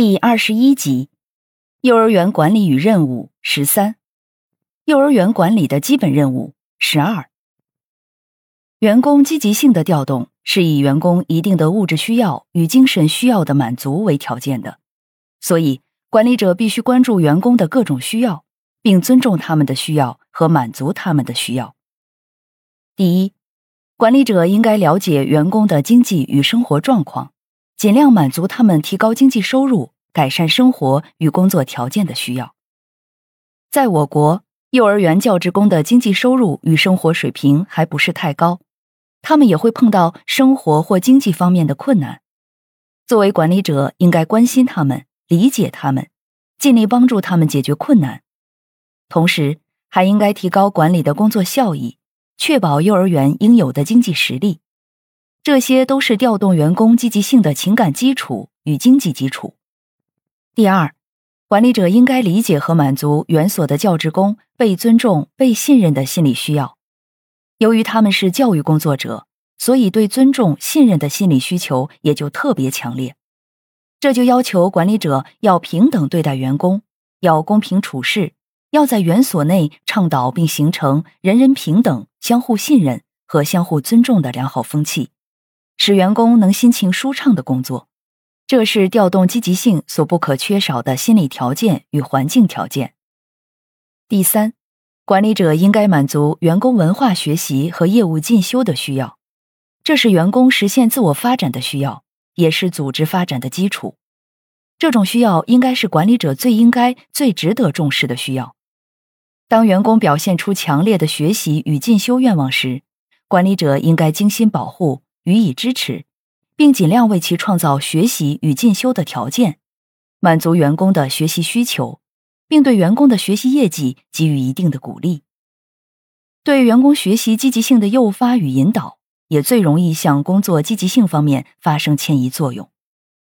第二十一集，幼儿园管理与任务十三，幼儿园管理的基本任务十二。员工积极性的调动是以员工一定的物质需要与精神需要的满足为条件的，所以管理者必须关注员工的各种需要，并尊重他们的需要和满足他们的需要。第一，管理者应该了解员工的经济与生活状况。尽量满足他们提高经济收入、改善生活与工作条件的需要。在我国，幼儿园教职工的经济收入与生活水平还不是太高，他们也会碰到生活或经济方面的困难。作为管理者，应该关心他们、理解他们，尽力帮助他们解决困难。同时，还应该提高管理的工作效益，确保幼儿园应有的经济实力。这些都是调动员工积极性的情感基础与经济基础。第二，管理者应该理解和满足园所的教职工被尊重、被信任的心理需要。由于他们是教育工作者，所以对尊重、信任的心理需求也就特别强烈。这就要求管理者要平等对待员工，要公平处事，要在园所内倡导并形成人人平等、相互信任和相互尊重的良好风气。使员工能心情舒畅的工作，这是调动积极性所不可缺少的心理条件与环境条件。第三，管理者应该满足员工文化学习和业务进修的需要，这是员工实现自我发展的需要，也是组织发展的基础。这种需要应该是管理者最应该、最值得重视的需要。当员工表现出强烈的学习与进修愿望时，管理者应该精心保护。予以支持，并尽量为其创造学习与进修的条件，满足员工的学习需求，并对员工的学习业绩给予一定的鼓励。对员工学习积极性的诱发与引导，也最容易向工作积极性方面发生迁移作用，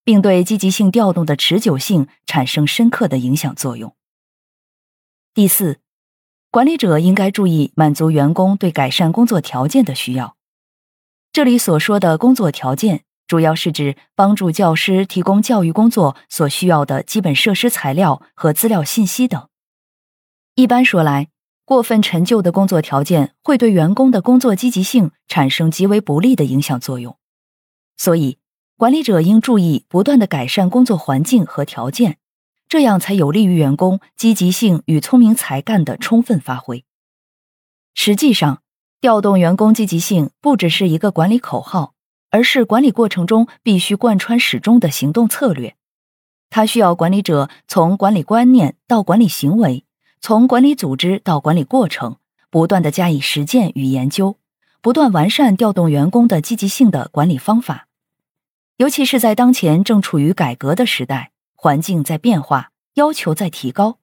并对积极性调动的持久性产生深刻的影响作用。第四，管理者应该注意满足员工对改善工作条件的需要。这里所说的工作条件，主要是指帮助教师提供教育工作所需要的基本设施、材料和资料信息等。一般说来，过分陈旧的工作条件会对员工的工作积极性产生极为不利的影响作用。所以，管理者应注意不断的改善工作环境和条件，这样才有利于员工积极性与聪明才干的充分发挥。实际上，调动员工积极性不只是一个管理口号，而是管理过程中必须贯穿始终的行动策略。它需要管理者从管理观念到管理行为，从管理组织到管理过程，不断的加以实践与研究，不断完善调动员工的积极性的管理方法。尤其是在当前正处于改革的时代，环境在变化，要求在提高，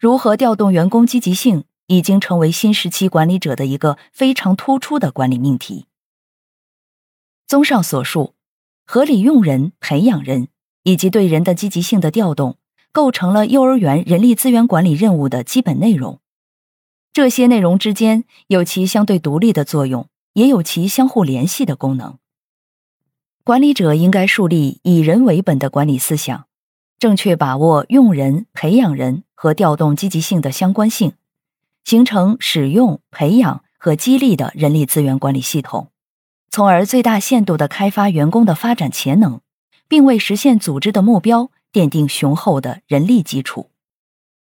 如何调动员工积极性？已经成为新时期管理者的一个非常突出的管理命题。综上所述，合理用人、培养人以及对人的积极性的调动，构成了幼儿园人力资源管理任务的基本内容。这些内容之间有其相对独立的作用，也有其相互联系的功能。管理者应该树立以人为本的管理思想，正确把握用人、培养人和调动积极性的相关性。形成使用、培养和激励的人力资源管理系统，从而最大限度地开发员工的发展潜能，并为实现组织的目标奠定雄厚的人力基础。